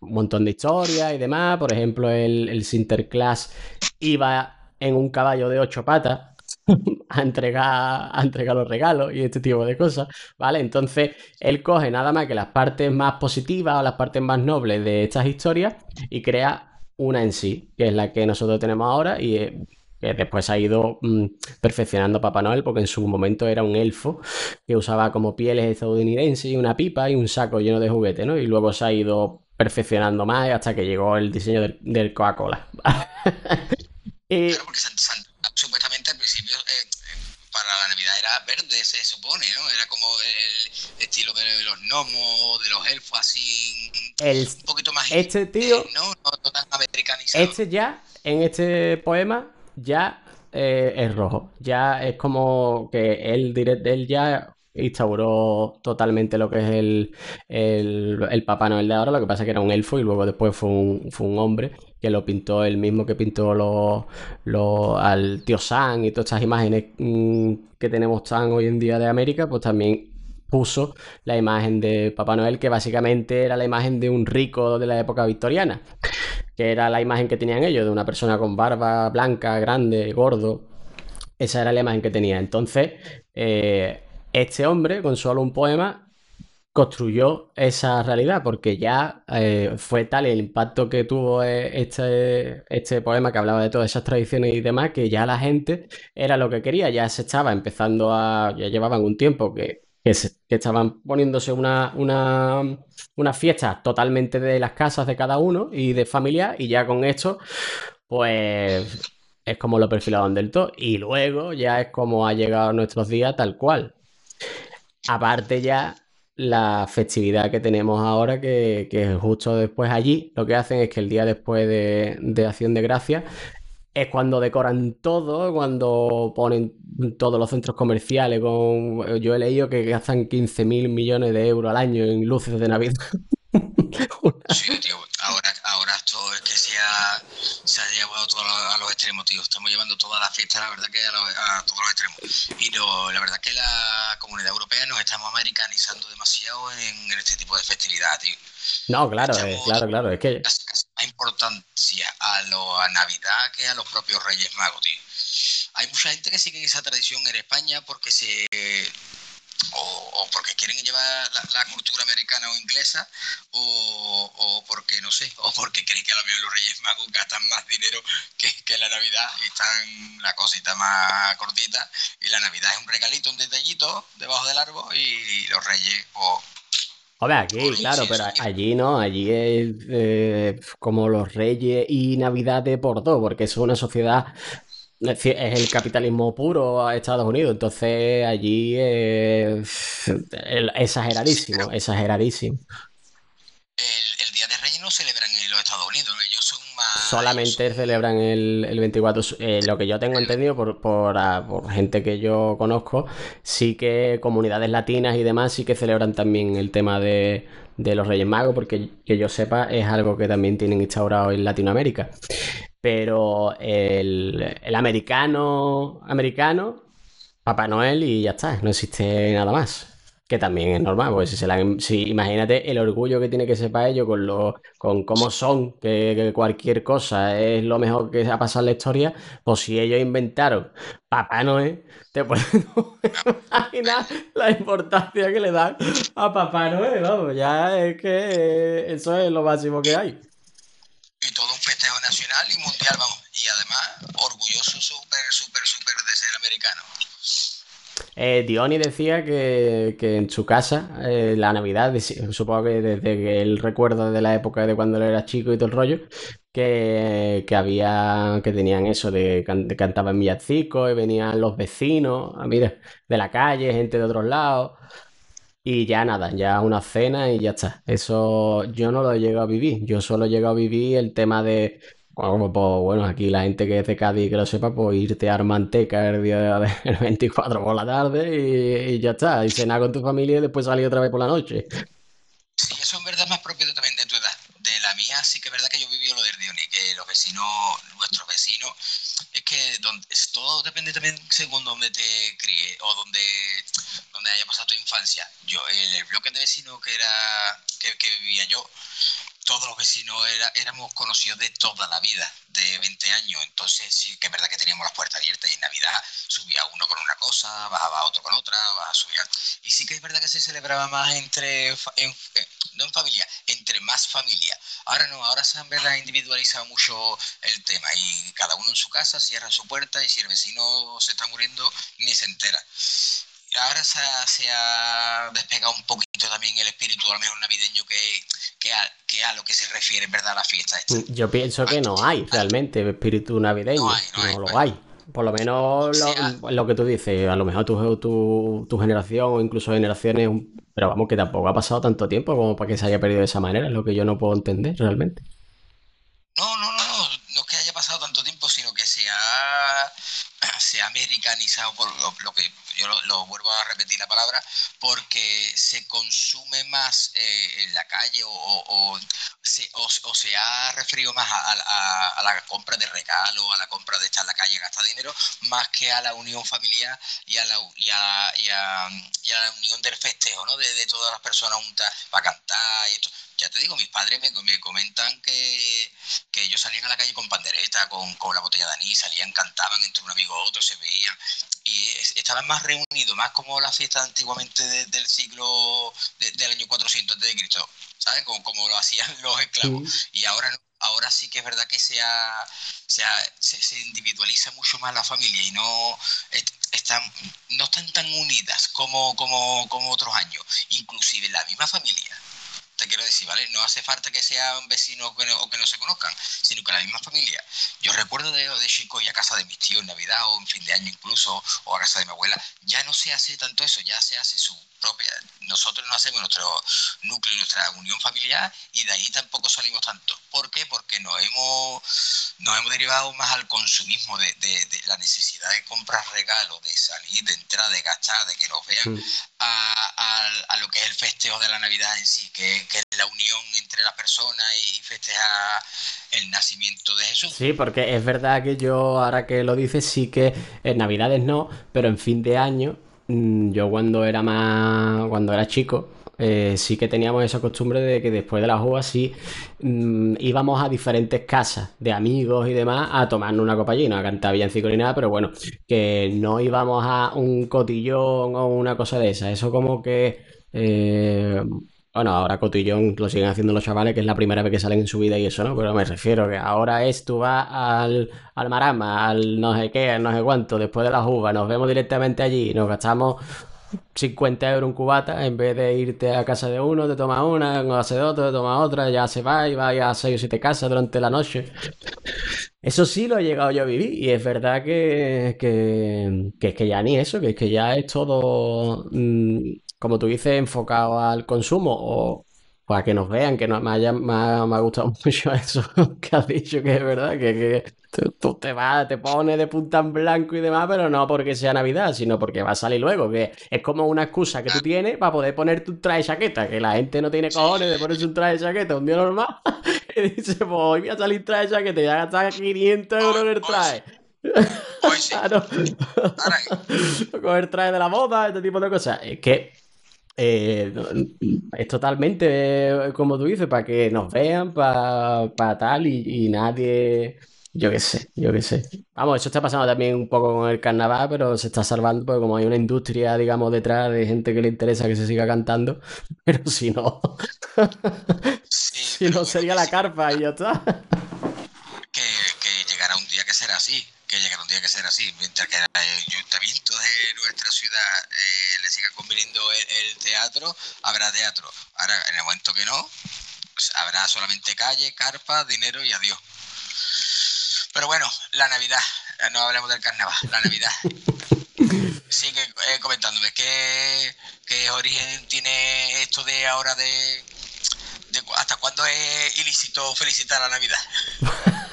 un montón de historias y demás. Por ejemplo, el, el Sinterklaas iba en un caballo de ocho patas *laughs* a entregar, a entregar los regalos y este tipo de cosas, ¿vale? Entonces, él coge nada más que las partes más positivas o las partes más nobles de estas historias y crea una en sí, que es la que nosotros tenemos ahora y eh, que después ha ido mm, perfeccionando Papá Noel porque en su momento era un elfo que usaba como pieles estadounidenses y una pipa y un saco lleno de juguete, ¿no? Y luego se ha ido perfeccionando más hasta que llegó el diseño del, del Coca-Cola. *laughs* Claro, porque supuestamente al principio eh, eh, para la Navidad era verde, se supone, ¿no? Era como el estilo de los gnomos, de los elfos, así el, un poquito más este tío, eh, ¿no? No, no tan americanizado. este ya, en este poema, ya eh, es rojo. Ya es como que él, direct, él ya instauró totalmente lo que es el, el, el Papá Noel de ahora. Lo que pasa es que era un elfo y luego después fue un, fue un hombre que lo pintó el mismo que pintó los, los- al tío Sam y todas estas imágenes mm, que tenemos tan hoy en día de América, pues también puso la imagen de Papá Noel, que básicamente era la imagen de un rico de la época victoriana, que era la imagen que tenían ellos, de una persona con barba blanca, grande, gordo. Esa era la imagen que tenía. Entonces, eh, este hombre, con solo un poema, construyó esa realidad, porque ya eh, fue tal el impacto que tuvo eh, este, este poema que hablaba de todas esas tradiciones y demás, que ya la gente era lo que quería, ya se estaba empezando a, ya llevaban un tiempo que, que, estaban poniéndose una, una, una fiesta totalmente de las casas de cada uno y de familia, y ya con esto, pues es como lo perfilaban del todo, y luego ya es como ha llegado a nuestros días tal cual. Aparte ya la festividad que tenemos ahora, que, que justo después allí, lo que hacen es que el día después de, Acción de Gracia es cuando decoran todo, cuando ponen todos los centros comerciales con... Yo he leído que gastan 15 mil millones de euros al año en luces de Navidad. Sí, tío, ahora, ahora esto es que se ha, se ha llevado todo a los extremos, tío. Estamos llevando toda la fiesta, la verdad que a, los- a todos los extremos. Y no, la verdad que la comunidad europea nos estamos americanizando demasiado en, en este tipo de festividad, tío. No, claro, Estamos- claro, claro. Es que Casi- casi más importancia a, lo, a Navidad que a los propios Reyes Magos, tío. Hay mucha gente que sigue esa tradición en España porque se o, o porque quieren llevar la, la cultura americana o inglesa o, o porque no sé o porque creen que a lo mejor los Reyes Magos gastan más dinero que, que la Navidad y están la cosita más cortita y la Navidad es un regalito un detallito debajo del árbol y los Reyes pues Hombre, aquí, claro, pero allí no, allí es eh, como los reyes y Navidad de por dos, porque es una sociedad, es el capitalismo puro a Estados Unidos, entonces allí es exageradísimo, exageradísimo. el, el Día de Reyes no celebran en los Estados Unidos, ¿no? ellos son más Solamente celebran el, el 24. Eh, lo que yo tengo entendido por, por, ah, por gente que yo conozco, sí que comunidades latinas y demás sí que celebran también el tema de, de los Reyes Magos, porque que yo sepa es algo que también tienen instaurado en Latinoamérica. Pero el, el americano, americano, Papá Noel y ya está, no existe nada más. Que también es normal, porque si se la, si, imagínate el orgullo que tiene que ser para ellos con lo, con cómo son, que, cualquier cosa es lo mejor que ha pasado en la historia, pues si ellos inventaron Papá Noel, te puedes *laughs* imaginar la importancia que le dan a Papá Noel, vamos, ya es que eso es lo máximo que hay. Y todo un festejo nacional y mundial, vamos. Y además, orgulloso súper, súper, súper de ser americano. Eh, Diony decía que, que en su casa, eh, la Navidad, supongo que desde que él recuerda de la época de cuando él era chico y todo el rollo, que, que había, que tenían eso de, de cantaban villancicos y venían los vecinos, ah, mira, de la calle, gente de otros lados. Y ya nada, ya una cena y ya está. Eso yo no lo he llegado a vivir. Yo solo he llegado a vivir el tema de, bueno, pues, bueno, aquí la gente que es de Cádiz que lo sepa, pues irte a Armanteca el día del *laughs* 24 por la tarde y, ya está. Y cenar con tu familia y después salir otra vez por la noche. Sí, eso en verdad más propio también de tu edad. De la mía sí que es verdad que yo viví lo del Diony, que los vecinos, nuestros vecinos, es que donde, todo depende también según donde te críe o donde, donde haya pasado tu infancia. Yo, el bloque de vecinos que era que vivía yo, todos los vecinos era- éramos conocidos de toda la vida, de 20 años. Entonces sí que es verdad que teníamos las puertas abiertas y en Navidad subía uno con una cosa, bajaba otro con otra, bajaba, subía. Y sí que es verdad que se celebraba más entre, en- eh, no en familia, entre más familia. Ahora no, ahora se han verdad individualizado mucho el tema y cada uno en su casa cierra su puerta y si el vecino se está muriendo ni se entera. Ahora se ha, se ha despegado un poquito también el espíritu, a lo mejor navideño, que, que, a, que a lo que se refiere en verdad la fiesta esta. Yo pienso que no hay realmente espíritu navideño. No hay, no hay, No no lo hay. Por lo menos lo, lo que tú dices, a lo mejor tu, tu, tu generación o incluso generaciones, pero vamos, que tampoco ha pasado tanto tiempo como para que se haya perdido de esa manera, es lo que yo no puedo entender realmente. No, no, no, no, no es que haya pasado tanto tiempo, sino que se ha, se ha americanizado, por lo, lo que yo lo, vuelvo a repetir la palabra, porque se consume más eh, en la calle o, se, o, o ha referido más a, la compra de regalo, a la compra de estar en la calle, gastar dinero, más que a la unión familiar y a la, unión del festejo, ¿no? De, todas las personas juntas para cantar y esto. Ya te digo, mis padres me, me comentan que, que ellos salían a la calle con pandereta, con, con la botella de anís, salían, cantaban entre un amigo y otro, se veían y es- estaban más reunidos, más como las fiestas antiguamente de- del siglo, de- del año 400 antes de Cristo, ¿sabes? Como, como lo hacían los esclavos. Y ahora ahora sí que es verdad que se, ha- se, ha- se, se individualiza mucho más la familia y no est- están, no están tan unidas como, como, como otros años, inclusive la misma familia te quiero decir, ¿vale? No hace falta que sean vecinos o que no, o que no se conozcan, sino que la misma familia. Yo recuerdo de, de chico y a casa de mis tíos en Navidad o en fin de año incluso, o a casa de mi abuela, ya no se hace tanto eso, ya se hace su propia. Nosotros no hacemos nuestro núcleo, nuestra unión familiar y de ahí tampoco salimos tanto. ¿Por qué? Porque nos hemos, nos hemos derivado más al consumismo de, de- de la necesidad de comprar regalos, de salir, de entrar, de gastar, de que nos vean a, a- a lo que es el festejo de la Navidad en sí, que, que es la unión entre las personas y festejar el nacimiento de Jesús. Sí, porque es verdad que yo, ahora que lo dices, sí que en Navidades no, pero en fin de año, yo cuando era más, cuando era chico, eh, sí que teníamos esa costumbre de que después de las uvas sí mm, íbamos a diferentes casas de amigos y demás a tomarnos una copa allí, no a cantar villancico ni nada, pero bueno, que no íbamos a un cotillón o una cosa de esa, eso como que... eh, bueno, ahora cotillón lo siguen haciendo los chavales, que es la primera vez que salen en su vida y eso, ¿no? Pero me refiero que ahora es tú vas al, al marama, al no sé qué, al no sé cuánto, después de las uvas, nos vemos directamente allí, nos gastamos 50 euros un cubata, en vez de irte a casa de uno, te tomas una, de otro, te tomas otra, ya se va y va a 6 o 7 casas durante la noche. Eso sí lo he llegado yo a vivir y es verdad que, que, que es que ya ni eso, que es que ya es todo, mm, como tú dices, enfocado al consumo o, para que nos vean, que no, me, haya, me, ha, me ha gustado *laughs* mucho eso que has dicho, que es verdad, que, que tú, tú te vas, te pones de punta en blanco y demás, pero no porque sea Navidad, sino porque va a salir luego, que es como una excusa que tú tienes para poder ponerte un traje de chaqueta, que la gente no tiene cojones de ponerse un traje de chaqueta un día normal, *laughs* y dice, pues hoy voy a salir traje de chaqueta y ya gastar 500 euros en el traje. Hoy sí. *laughs* Claro. El traje de la boda, este tipo de cosas. Es que eh, es totalmente eh, como tú dices, para que nos vean, para tal, y, y nadie. Yo qué sé, yo qué sé. Vamos, eso está pasando también un poco con el carnaval, pero se está salvando porque como hay una industria, digamos, detrás de gente que le interesa que se siga cantando, *laughs* pero si no, sí, *laughs* si no sería la sí, carpa y ya está. que, que llegará un día que será así, que llegará un día que será así, mientras que el ayuntamiento de nuestra ciudad eh, siga conveniendo el, el teatro, habrá teatro. Ahora, en el momento que no, pues, habrá solamente calle, carpa, dinero y adiós. Pero bueno, la Navidad, eh, no hablemos del carnaval, la Navidad. *laughs* Sigue eh, comentándome, ¿qué, ¿qué origen tiene esto de ahora de, hasta cuándo es ilícito felicitar la Navidad? *laughs*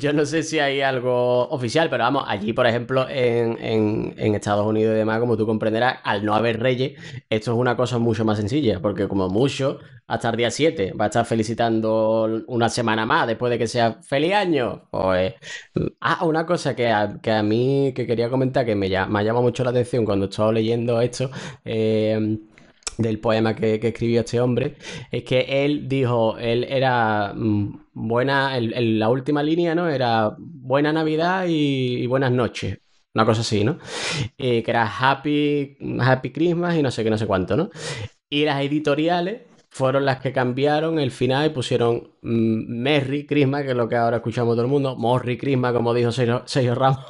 Yo no sé si hay algo oficial, pero vamos, allí, por ejemplo, en, en- Estados Unidos y demás, como tú comprenderás, al no haber reyes, esto es una cosa mucho más sencilla, porque como mucho, hasta el día 7 va a estar felicitando una semana más después de que sea feliz año. Pues, ah, una cosa que a, que a mí que quería comentar que me, me ha llamado mucho la atención cuando estaba leyendo esto. eh, del poema que, que escribió este hombre, es que él dijo, él era mm, buena, la última línea, ¿no? Era buena Navidad y, y buenas noches. Una cosa así, ¿no? Eh, que era Happy, Happy Christmas y no sé qué, no sé cuánto, ¿no? Y las editoriales fueron las que cambiaron el final y pusieron mm, Merry Christmas, que es lo que ahora escuchamos todo el mundo, Morri Christmas, como dijo Sergio, Sergio Ramos.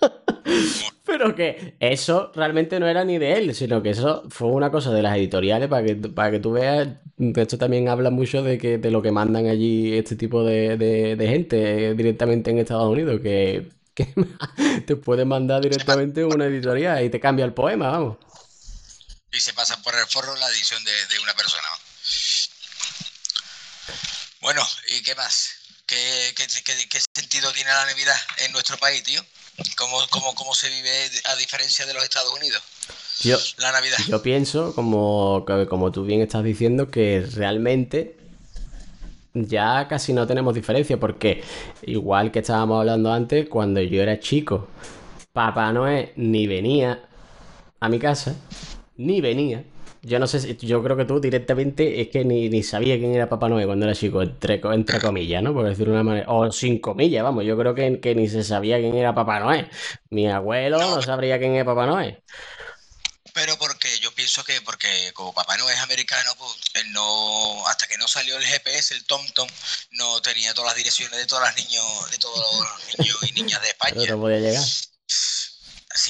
*laughs* Pero que eso realmente no era ni de él, sino que eso fue una cosa de las editoriales para que, para que tú veas. De hecho, también habla mucho de, que, de lo que mandan allí este tipo de, de- de gente directamente en Estados Unidos, que, que *laughs* te pueden mandar directamente una editorial y te cambia el poema, vamos. y se pasa por el forro la edición de, de una persona. Bueno, ¿y qué más? ¿Qué, qué, qué- qué sentido tiene la Navidad en nuestro país, tío? ¿Cómo, cómo, ¿Cómo se vive a diferencia de los Estados Unidos? Yo, La Navidad. Yo pienso, como, como tú bien estás diciendo, que realmente ya casi no tenemos diferencia, porque igual que estábamos hablando antes, cuando yo era chico, Papá Noel ni venía a mi casa, ni venía. Yo no sé si, yo creo que tú directamente es que ni, ni sabía quién era Papá Noel cuando era chico, entre, entre comillas, ¿no? Por decirlo de una manera. O sin comillas, vamos, yo creo que, que ni se sabía quién era Papá Noel. Mi abuelo no sabría quién era Papá Noel. Pero porque yo pienso que porque como papá no es americano, pues él no, hasta que no salió el GPS, el TomTom, no tenía todas las direcciones de todos los niños, de todos los niños y niñas de Pero España. no podía llegar.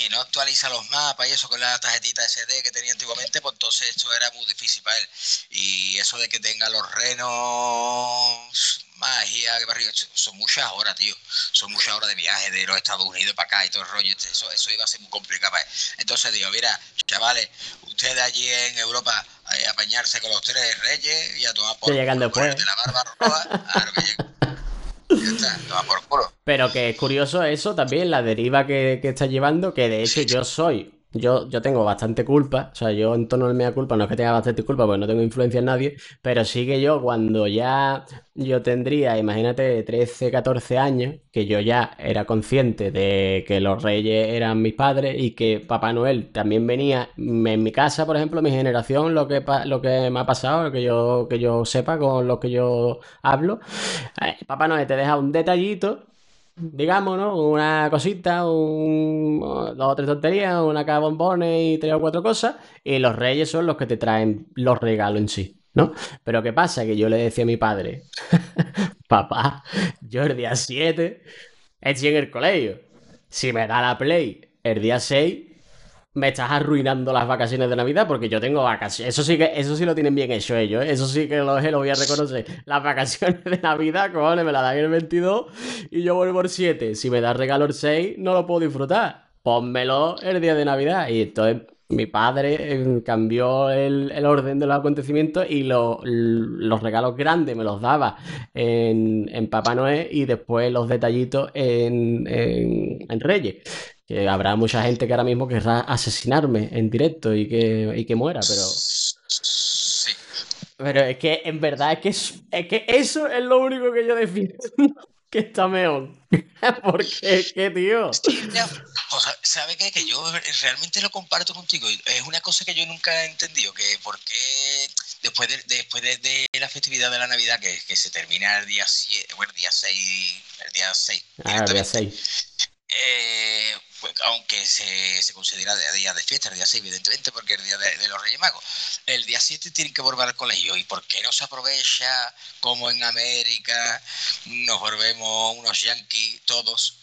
Si no actualiza los mapas y eso con la tarjetita SD que tenía antiguamente, pues entonces esto era muy difícil para él. Y eso de que tenga los renos, magia, que barrio, son muchas horas, tío. Son muchas horas de viaje de los Estados Unidos para acá y todo el rollo. este, Eso, eso iba a ser muy complicado para él. Entonces digo, mira, chavales, ustedes allí en Europa eh, apañarse con los tres reyes y a tomar por culo, después. ponerte la barba roja, claro que llega. Ya está, toma por culo. Pero que es curioso eso también, la deriva que, que está llevando, que de hecho yo soy, yo, yo tengo bastante culpa, o sea, yo en torno al mea culpa, no es que tenga bastante culpa, porque no tengo influencia en nadie, pero sí que yo cuando ya yo tendría, imagínate, 13, 14 años, que yo ya era consciente de que los reyes eran mis padres y que Papá Noel también venía en mi casa, por ejemplo, mi generación, lo que, lo que me ha pasado, lo que yo, que yo sepa con lo que yo hablo, eh, Papá Noel te deja un detallito digamos, ¿no? Una cosita, dos o tres tonterías, una caja de bombones y tres o cuatro cosas, y los reyes son los que te traen los regalos en sí, ¿no? Pero ¿qué pasa? Que yo le decía a mi padre, *laughs* papá, yo el día 7 estoy en el colegio, si me da la play el día 6, me estás arruinando las vacaciones de Navidad porque yo tengo vacaciones. Eso sí que eso sí lo tienen bien hecho ellos, ¿eh? Eso sí que lo, lo voy a reconocer. Las vacaciones de Navidad, cojones, me las dan el 22 y yo vuelvo el 7. Si me das regalo el 6, no lo puedo disfrutar. Pónmelo el día de Navidad. Y entonces mi padre eh, cambió el, el orden de los acontecimientos y lo- los regalos grandes me los daba en, en Papá Noel y después los detallitos en- en Reyes. Que habrá mucha gente que ahora mismo querrá asesinarme en directo y que, y que muera, pero... Sí. Pero es que en verdad es que, es, es que eso es lo único que yo defino *laughs* que está mejor. *laughs* Porque es que, tío. Ya, pues, ¿sabe qué? Que yo realmente lo comparto contigo. Es una cosa que yo nunca he entendido, que por qué después de, después de, de la festividad de la Navidad, que, que se termina el día 7, bueno, el día 6, el día 6, Ah, el día directamente, 6. eh, aunque se, se considera de- día de fiesta, el día 6, evidentemente, porque es el día de, de los Reyes Magos, el día 7 tienen que volver al colegio. ¿Y por qué no se aprovecha como en América nos volvemos unos yanquis todos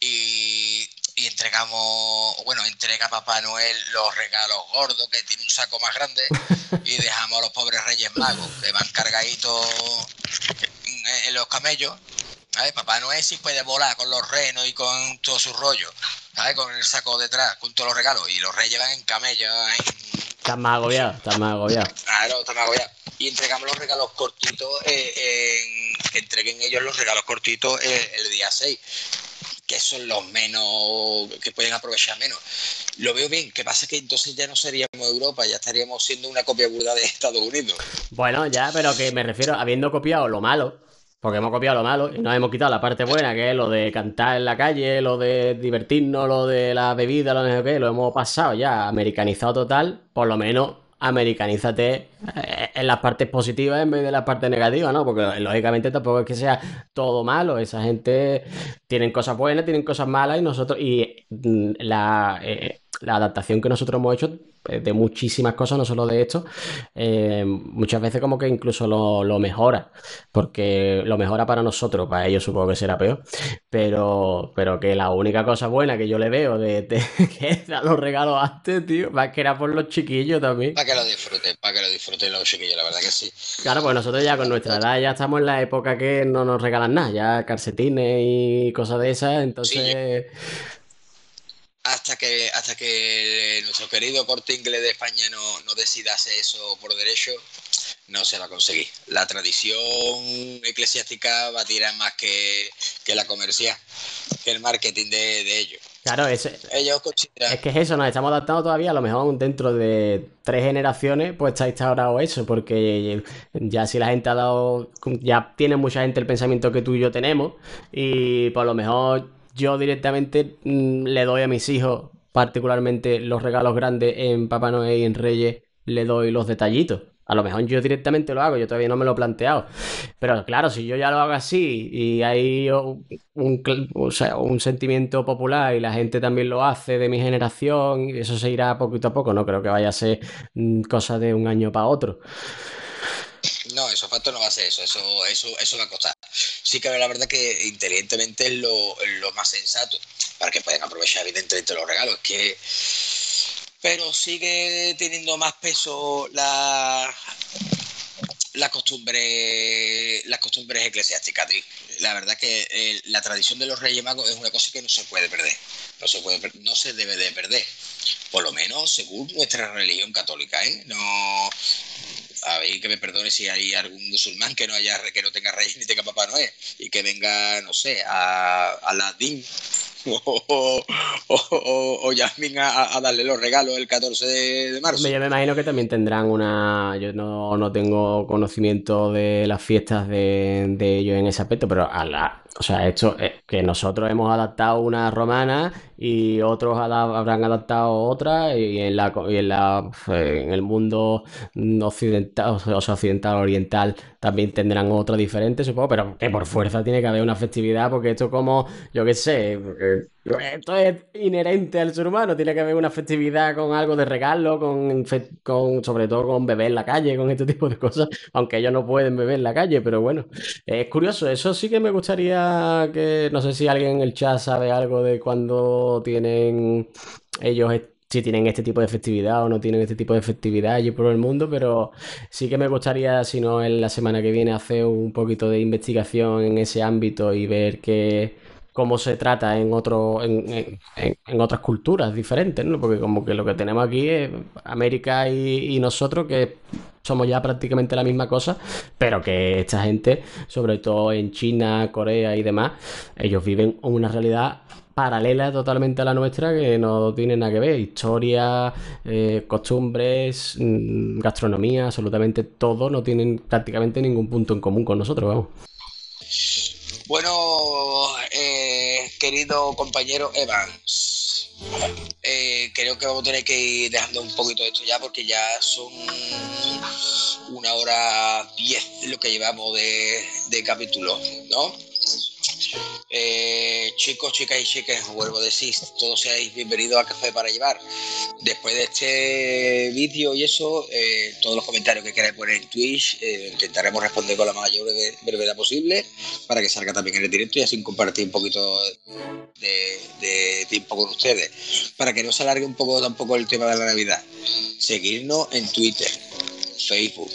y, y entregamos, bueno, entrega Papá Noel los regalos gordos que tiene un saco más grande *laughs* y dejamos a los pobres Reyes Magos que van cargaditos en los camellos? ¿Sabes? Papá Noel sí puede volar con los renos y con todo su rollo, ¿sabes? Con el saco detrás, con todos los regalos. Y los reyes van en camello, en... Estás más agobiado, estás más agobiado. Claro, está más agobiado. Y entregamos los regalos cortitos, eh, en- entreguen ellos los regalos cortitos eh, el día 6, que son los menos, que pueden aprovechar menos. Lo veo bien, que pasa que entonces ya no seríamos Europa, ya estaríamos siendo una copia burda de Estados Unidos. Bueno, ya, pero que me refiero, habiendo copiado lo malo, porque hemos copiado lo malo y nos hemos quitado la parte buena, que es lo de cantar en la calle, lo de divertirnos, lo de la bebida, lo de qué, lo hemos pasado ya, americanizado total, por lo menos americanízate eh, en las partes positivas en vez de las partes negativas, ¿no? Porque lógicamente tampoco es que sea todo malo, esa gente tienen cosas buenas, tienen cosas malas y nosotros, y mm, la, eh, la adaptación que nosotros hemos hecho eh, de muchísimas cosas, no solo de esto, eh, muchas veces como que incluso lo, lo mejora, porque lo mejora para nosotros, para ellos supongo que será peor, pero, pero que la única cosa buena que yo le veo de, de *laughs* que dar los regalos antes, tío, más que era por los chiquillos también. Para que lo disfruten, para que lo disfruten los chiquillos, la verdad que sí. Claro, pues nosotros ya con nuestra edad ya estamos en la época que no nos regalan nada, ya calcetines y cosas de esas, entonces... hasta que hasta que nuestro querido corte inglés de España no, no decida hacer eso por derecho, no se va a conseguir. La tradición eclesiástica va a tirar más que, que la comercial, que el marketing de, de ellos. Claro, es, Ellos consideran... es que es eso, nos estamos adaptando todavía, a lo mejor dentro de tres generaciones, pues está instaurado eso, porque ya si la gente ha dado, ya tiene mucha gente el pensamiento que tú y yo tenemos, y por lo mejor yo directamente mm, le doy a mis hijos, particularmente los regalos grandes en Papá Noel y en Reyes, le doy los detallitos. A lo mejor yo directamente lo hago, yo todavía no me lo he planteado. Pero claro, si yo ya lo hago así y hay un, un- un sentimiento popular y la gente también lo hace de mi generación, y eso se irá poquito a poco. No creo que vaya a ser mm, cosa de un año para otro. No, eso facto no va a ser eso, eso, eso, eso va a costar. Sí que la verdad que inteligentemente es lo, lo más sensato, para que puedan aprovechar evidentemente los regalos, que pero sigue teniendo más peso la la costumbre las costumbres eclesiásticas la verdad que eh, la tradición de los Reyes Magos es una cosa que no se puede perder no se puede no se debe de perder por lo menos según nuestra religión católica ¿eh? no a ver, que me perdone si hay algún musulmán que no haya que no tenga reyes ni tenga papá Noel y que venga no sé a Aladín o, *laughs* o, o, o Yasmín a, darle los regalos el 14 de, de marzo Yo me imagino que también tendrán una. Yo no, no tengo conocimiento de las fiestas de, ellos en ese aspecto, pero a la. O sea, esto es que nosotros hemos adaptado una romana y otros habrán adaptado otra y en la, y en la en el mundo occidental, o sea, occidental oriental también tendrán otra diferente, supongo, pero que por fuerza tiene que haber una festividad porque esto como, yo qué sé, esto es inherente al ser humano, tiene que haber una festividad con algo de regalo, con, con sobre todo con beber en la calle, con este tipo de cosas, aunque ellos no pueden beber en la calle, pero bueno, es curioso, eso sí que me gustaría que, no sé si alguien en el chat sabe algo de cuando tienen ellos, si tienen este tipo de festividad o no tienen este tipo de festividad allí por el mundo, pero sí que me gustaría, si no en la semana que viene, hacer un poquito de investigación en ese ámbito y ver qué, cómo se trata en, otro, en, en- otras culturas diferentes, ¿no? Porque como que lo que tenemos aquí es América y nosotros, que somos ya prácticamente la misma cosa, pero que esta gente, sobre todo en China, Corea y demás, ellos viven una realidad paralela totalmente a la nuestra que no tiene nada que ver. Historia, eh, costumbres, mm, gastronomía, absolutamente todo no tienen prácticamente ningún punto en común con nosotros, vamos. Bueno, eh, querido compañero Evans, eh, creo que vamos a tener que ir dejando un poquito de esto ya porque ya son una hora diez lo que llevamos de, de capítulo, ¿no? Eh, chicos, chicas y chicas, vuelvo a decir, todos seáis bienvenidos a Café para Llevar. Después de este vídeo y eso, eh, todos los comentarios que queráis poner en Twitch, eh, intentaremos responder con la mayor breve- brevedad posible para que salga también en el directo y así compartir un poquito de, de tiempo con ustedes. Para que no se alargue un poco tampoco el tema de la Navidad. Seguirnos en Twitter, Facebook,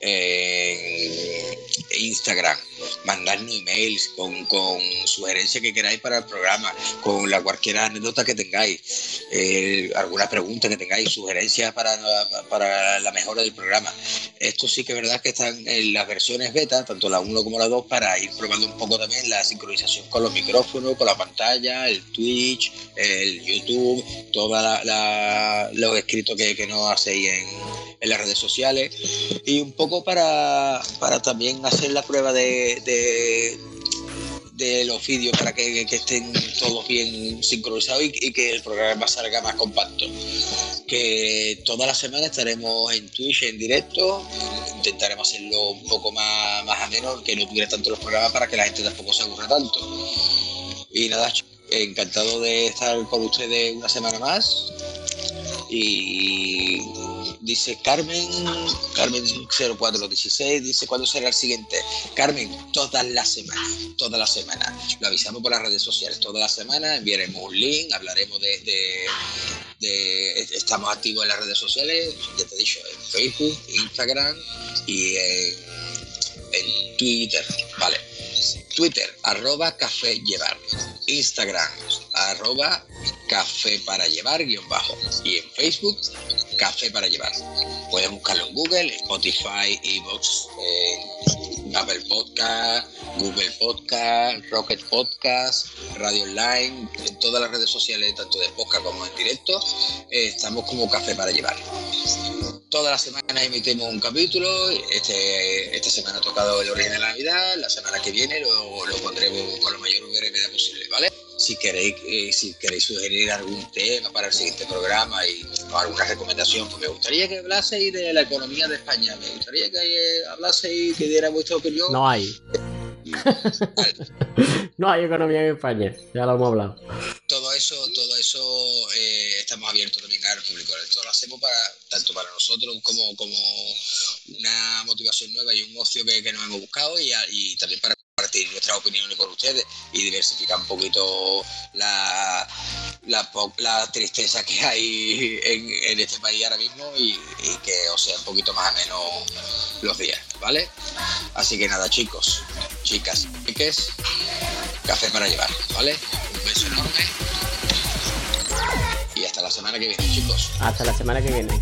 en Instagram, mandarnos emails con, con sugerencias que queráis para el programa, con la cualquier anécdota que tengáis, eh, alguna pregunta que tengáis, sugerencias para, para la mejora del programa. Esto sí que es verdad que están en las versiones beta, tanto la 1 como la 2, para ir probando un poco también la sincronización con los micrófonos, con la pantalla, el Twitch, el YouTube, todos los escritos que, que nos hacéis en, en las redes sociales y un poco para, para también hacer la prueba de, de, los vídeos para que, estén todos bien sincronizados y, que el programa salga más compacto. Que toda la semana estaremos en Twitch en directo, intentaremos hacerlo un poco más, más ameno, que no tuviera tanto los programas para que la gente tampoco se aburra tanto. Y nada, encantado de estar con ustedes una semana más. Y dice Carmen, Carmen 0416, dice cuándo será el siguiente. Carmen, todas las semanas, todas las semanas. Lo avisamos por las redes sociales, todas las semanas enviaremos un link, hablaremos de, estamos activos en las redes sociales, ya te he dicho, en Facebook, Instagram y en Twitter, vale. Twitter, arroba café llevar. Instagram, arroba café para llevar, guion bajo. Y en Facebook, café para llevar. Puedes buscarlo en Google, Spotify, Evox, en Apple Podcast, Google Podcast, Rocket Podcast, Radio Online, en todas las redes sociales, tanto de podcast como en directo, eh, estamos como café para llevar. Todas las semanas emitimos un capítulo. Este, esta semana ha tocado el origen de la Navidad. La semana que viene lo, lo pondremos con la mayor brevedad posible, ¿vale? Si queréis, eh, si queréis sugerir algún tema para el siguiente programa y o alguna recomendación, pues me gustaría que hablaseis de la economía de España. Me gustaría que eh, hablaseis y que diera vuestra opinión. No hay. *laughs* no hay economía en España, ya lo hemos hablado. todo eso, todo eso eh, estamos abiertos también al público. Esto lo hacemos para tanto para nosotros como, como una motivación nueva y un ocio que, que nos hemos buscado y, también para compartir nuestras opiniones con ustedes y diversificar un poquito la, la, tristeza que hay en, este país ahora mismo y, que os sea un poquito más ameno los días, ¿vale? Así que nada, chicos, chicas, chiques, café para llevar, ¿vale? Un beso enorme y hasta la semana que viene, chicos. Hasta la semana que viene.